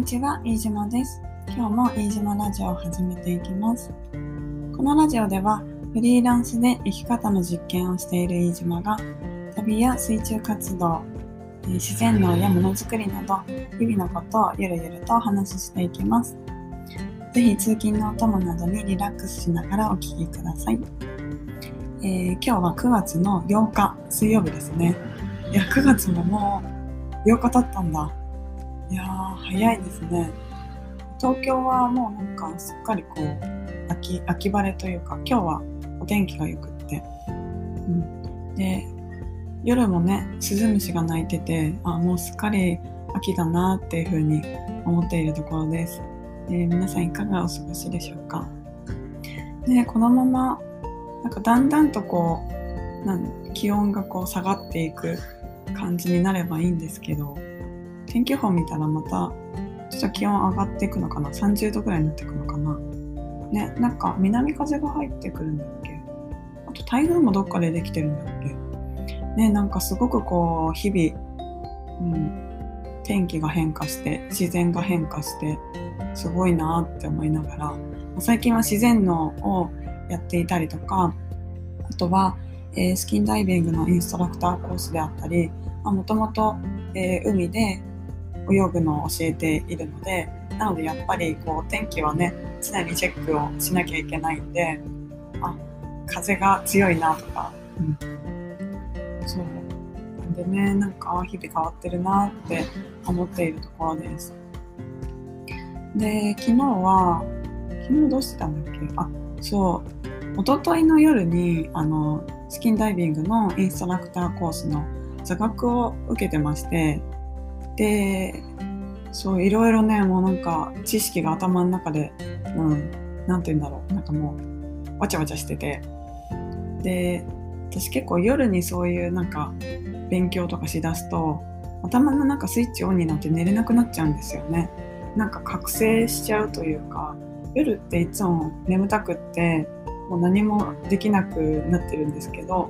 にちは、飯島です。今日も飯島ラジオを始めていきます。このラジオでは、フリーランスで生き方の実験をしている飯島が、旅や水中活動、え自然農やものづくりなど、日々のことをゆるゆるとお話ししていきます。ぜひ通勤のお供などにリラックスしながらお聞きください。えー今日は9月の8日、水曜日ですね。いや、9月ももう8日経ったんだ。いやー、早いですね。東京はもうなんかすっかりこう、秋、秋晴れというか、今日はお天気が良くって。うん。で、夜もね、スズムシが鳴いてて、あ、もうすっかり秋だなっていうふうに思っているところです。えー皆さんいかがお過ごしでしょうか？で、このまま、なんかだんだんとこう、なん気温がこう下がっていく感じになればいいんですけど、天気予報見たらまたちょっと気温上がっていくのかな？30度ぐらいになっていくのかな？ねなんか南風が入ってくるんだっけ？あと台風もどっかでできてるんだっけ？ねなんかすごくこう日々、うん、天気が変化して自然が変化してすごいなって思いながら最近は自然農をやっていたりとかあとは、えースキンダイビングのインストラクターコースであったりもともと海で泳ぐのを教えているのでなのでやっぱりこう天気はね常にチェックをしなきゃいけないんであ風が強いなとか、うん、そう。でねなんか日々変わってるなって思っているところです。で昨日は昨日どうしてたんだっけ？あそう。一昨日の夜にあのスキンダイビングのインストラクターコースの座学を受けてましてでそういろいろねもうなんか知識が頭の中でうんなんて言うんだろう。なんかもうわちゃわちゃしてて。で私結構夜にそういうなんか勉強とかしだすと頭の中スイッチオンになって寝れなくなっちゃうんですよね。なんか覚醒しちゃうというか夜っていつも眠たくってもう何もできなくなってるんですけど、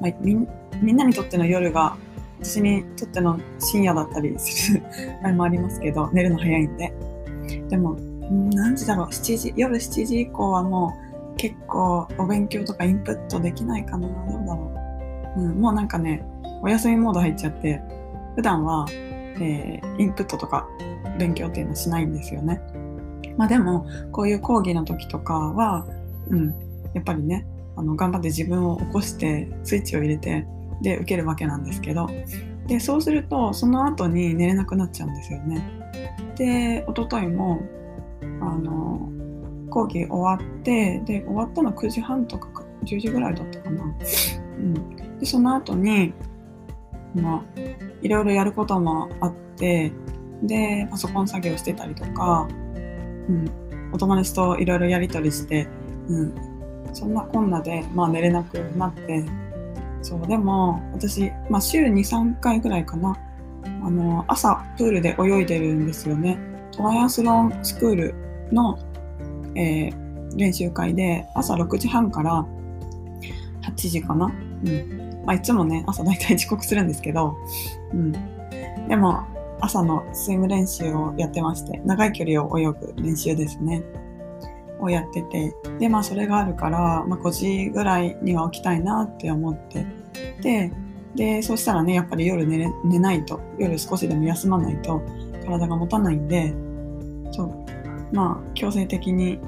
まあ、みみんなにとっての夜が私にとっての深夜だったりする 場合もありますけど寝るの早いんで。でも何時だろう？7時夜7時以降はもう結構お勉強とかインプットできないかな。どうだろう、うん、もうなんかねお休みモード入っちゃって普段は、えーインプットとか勉強っていうのはしないんですよね。まあでもこういう講義の時とかはうんやっぱりねあの頑張って自分を起こしてスイッチを入れてで受けるわけなんですけどでそうするとその後に寝れなくなっちゃうんですよね。で一昨日もあの講義終わってで終わったの9時半とか10時ぐらいだったかな。うん、でその後にまあいろいろやることもあってでパソコン作業してたりとか、うん、お友達といろいろやり取りして、うん、そんなこんなで、まあ、寝れなくなってそうでも私、まあ、週23回ぐらいかな。あの朝プールで泳いでるんですよね。トライアスロンスクールの、えー練習会で朝6時半から8時かな、うん。まあ、いつもね朝大体遅刻するんですけど、うん、でも朝のスイム練習をやってまして長い距離を泳ぐ練習ですね。をやっててでまあそれがあるから、まあ、5時ぐらいには起きたいなって思って。ででそうしたらねやっぱり夜寝れ寝ないと。夜少しでも休まないと体が持たないんでそう。まあ強制的に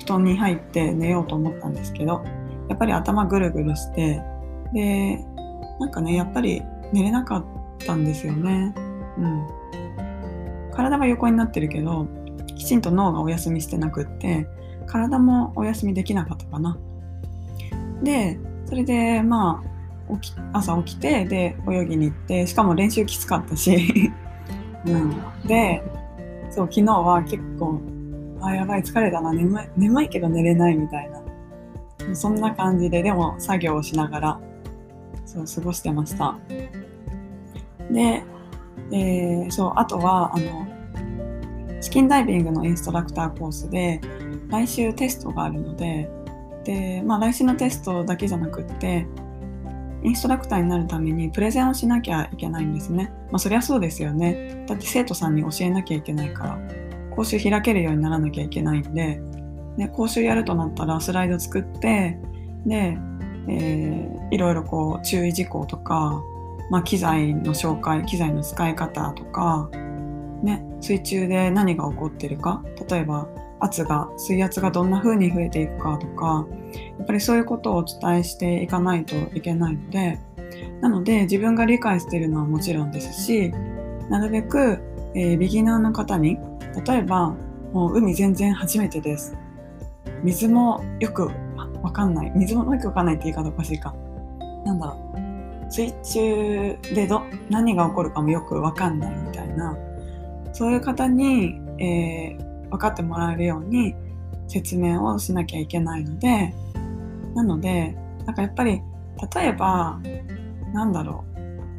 布団に入って寝ようと思ったんですけどやっぱり頭ぐるぐるしてでなんかねやっぱり寝れなかったんですよね。うん。体は横になってるけどきちんと脳がお休みしてなくって体もお休みできなかったかな。でそれでまあ起き朝起きてで泳ぎに行ってしかも練習きつかったし、うん、でそう昨日は結構あやばい疲れたな。眠い眠いけど寝れないみたいな。そんな感じででも作業をしながらそう過ごしてました。で、えーそうあとはあのスキンダイビングのインストラクターコースで来週テストがあるのでで、まあ、来週のテストだけじゃなくってインストラクターになるためにプレゼンをしなきゃいけないんですね。まあそりゃそうですよね。だって生徒さんに教えなきゃいけないから、講習開けるようにならなきゃいけないんで、で講習やるとなったらスライド作って、で、えー、いろいろこう注意事項とか、まあ、機材の紹介、機材の使い方とか、ね、水中で何が起こってるか、例えば圧が、水圧がどんな風に増えていくかとか、やっぱりそういうことをお伝えしていかないといけないので、なので自分が理解しているのはもちろんですし、なるべく、えー、ビギナーの方に、例えば、もう海全然初めてです。水もよくわかんない。水もよくわかんないって言い方おかしいか。なんだろう。水中でど、何が起こるかもよくわかんないみたいな、そういう方に、えー、分かってもらえるように説明をしなきゃいけないのでなのでなんかやっぱり例えばなんだろう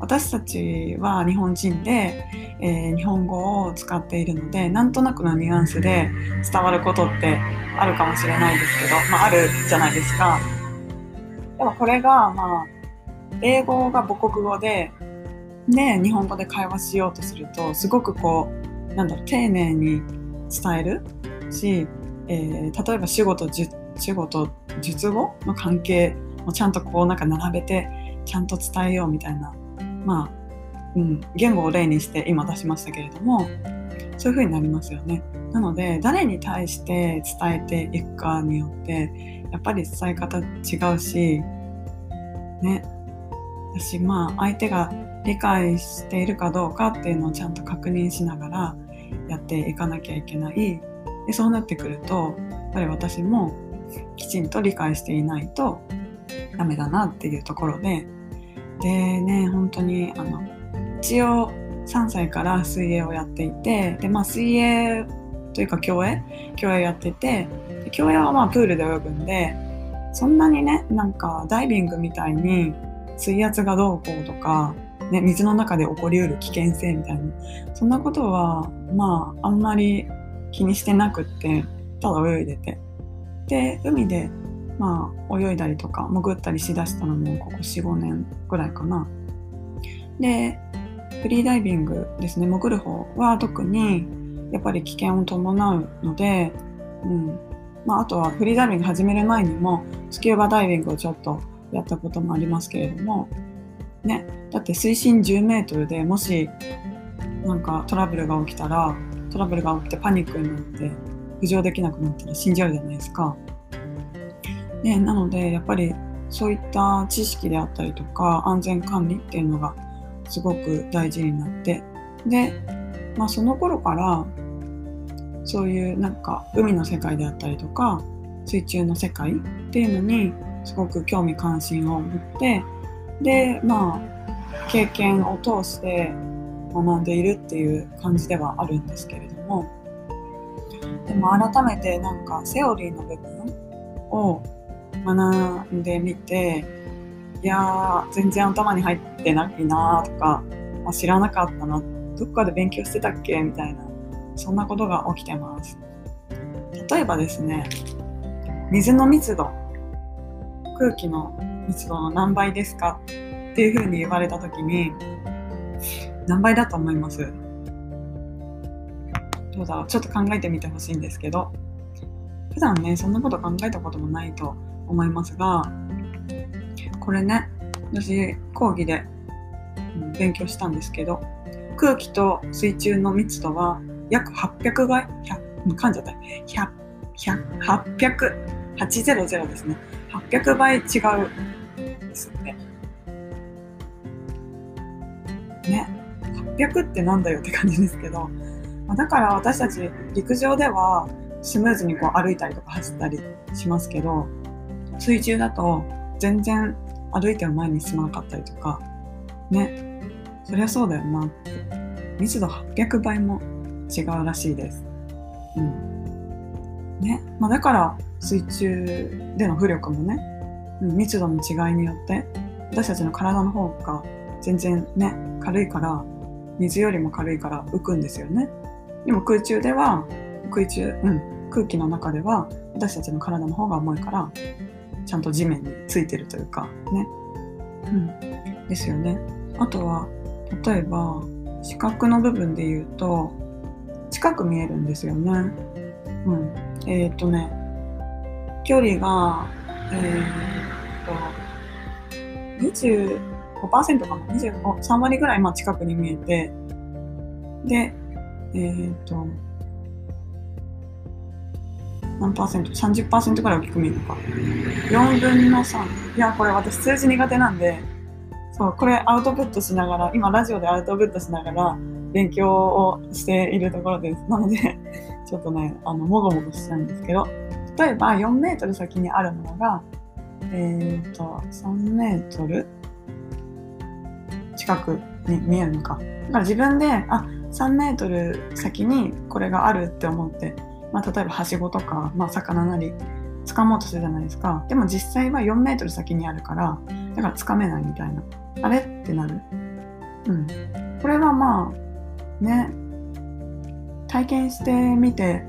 私たちは日本人で、えー、日本語を使っているのでなんとなくのニュアンスで伝わることってあるかもしれないですけど、まあ、あるじゃないですか。でもこれが、まあ、英語が母国語でで日本語で会話しようとするとすごくこうなんだろう丁寧に伝える？し、えー、例えば仕事仕事術後の関係もちゃんとこうなんか並べてちゃんと伝えようみたいな。まあ、うん、言語を例にして今出しましたけれどもそういう風になりますよね。なので誰に対して伝えていくかによってやっぱり伝え方違うしね。私まあ相手が理解しているかどうかっていうのをちゃんと確認しながらやっていかなきゃいけない。でそうなってくるとやっぱり私もきちんと理解していないとダメだなっていうところで。でね本当にあの一応3歳から水泳をやっていてで、まあ、水泳というか競泳？競泳やってて競泳はまあプールで泳ぐんでそんなにねなんかダイビングみたいに水圧がどうこうとかね、水の中で起こりうる危険性みたいな。そんなことはまああんまり気にしてなくってただ泳いでて。で海でまあ泳いだりとか潜ったりしだしたのもここ45年ぐらいかな。でフリーダイビングですね。潜る方は特にやっぱり危険を伴うので、うん。まあ、あとはフリーダイビング始める前にもスキューバダイビングをちょっとやったこともありますけれどもね、だって水深10メートルでもしなんかトラブルが起きたらトラブルが起きてパニックになって浮上できなくなったら死んじゃうじゃないですか。ね、なのでやっぱりそういった知識であったりとか安全管理っていうのがすごく大事になってで、まあ、その頃からそういうなんか海の世界であったりとか水中の世界っていうのにすごく興味関心を持ってでまあ経験を通して学んでいるっていう感じではあるんですけれども。でも改めてなんかセオリーの部分を学んでみていや全然頭に入ってないなとか、まあ、知らなかったなどっかで勉強してたっけみたいなそんなことが起きてます。例えばですね水の密度空気の密度の何倍ですか？っていうふうに言われた時に何倍だと思います？どうだろう？ちょっと考えてみてほしいんですけど普段ねそんなこと考えたこともないと思いますがこれね私講義で、勉強したんですけど空気と水中の密度は約800倍100噛んじゃった。100 100 800 800ですね。800倍違うってなんだよって感じですけど、ま、だから私たち陸上ではスムーズにこう歩いたりとか走ったりしますけど、水中だと全然歩いても前に進まなかったりとか、ね。そりゃそうだよなって。密度800倍も違うらしいです。うん。ね。まあだから水中での浮力もね、密度の違いによって私たちの体の方が全然ね軽いから水よりも軽いから浮くんですよねでも空中では空中、うん、空気の中では私たちの体の方が重いからちゃんと地面についてるというかねうん、ですよね。あとは例えば視覚の部分で言うと近く見えるんですよね。うん、えっ、ー、とね距離がえー、っと5%かな？23割ぐらいまあ近くに見えてでえー、っと何パーセント ?30% ぐらい大きく見えるのか。4分の3。いや、これ私数字苦手なんで、そう、これアウトプットしながら、今ラジオでアウトプットしながら勉強をしているところです。なので、ちょっとね、あの、もごもごしちゃうんですけど、例えば4メートル先にあるものが、えっ、ー、と、3メートル？近くに見えるのか。だから自分で、あ、3メートル先にこれがあるって思って、まあ、例えばはしごとか、まあ、魚なり掴もうとするじゃないですか。でも実際は4メートル先にあるから、だから掴めないみたいな。あれってなる。うん。これはまあ、ね、体験してみて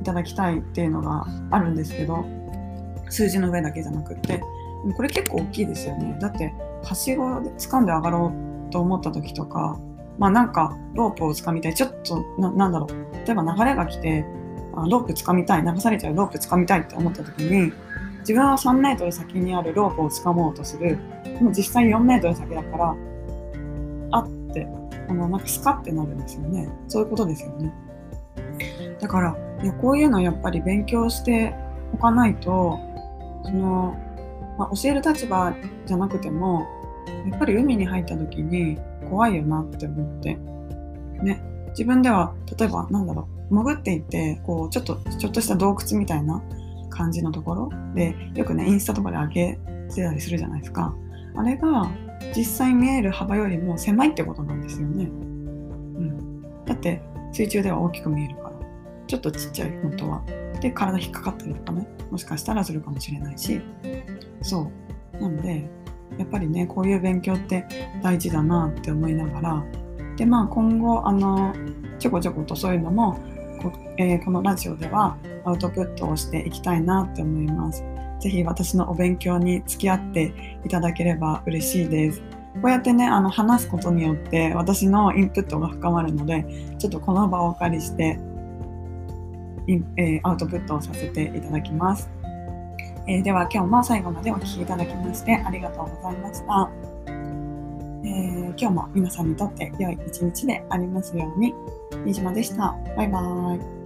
いただきたいっていうのがあるんですけど、数字の上だけじゃなくって、これ結構大きいですよね。だって、はしごで掴んで上がろうと思った時とか、まあなんかロープを掴みたい。ちょっとな、なんだろう。例えば流れが来て、ロープ掴みたい。流されちゃうロープ掴みたいって思った時に、自分は3メートル先にあるロープを掴もうとする。でも実際4メートル先だから、あって、あの、なんかスカってなるんですよね。そういうことですよね。だから、いやこういうのやっぱり勉強しておかないと、その、まあ、教える立場じゃなくても、やっぱり海に入った時に怖いよなって思って。ね。自分では、例えばなんだろう、潜っていって、こう、ちょっと、ちょっとした洞窟みたいな感じのところで、よくね、インスタとかで上げてたりするじゃないですか。あれが、実際見える幅よりも狭いってことなんですよね。うん。だって、水中では大きく見えるから。ちょっとちっちゃい、本当は。で、体引っかかったりとかね、もしかしたらするかもしれないし。そう。なので、やっぱりねこういう勉強って大事だなって思いながらでまあ今後あのちょこちょことそういうのもこ,、えー、このラジオではアウトプットをしていきたいなって思います。ぜひ私のお勉強に付き合っていただければ嬉しいです。こうやってね、あの話すことによって私のインプットが深まるので、ちょっとこの場をお借りして、えー、アウトプットをさせていただきます。えー、では今日も最後までお聴きいただきましてありがとうございました。えー、今日も皆さんにとって良い一日でありますように。飯島でした。バイバーイ。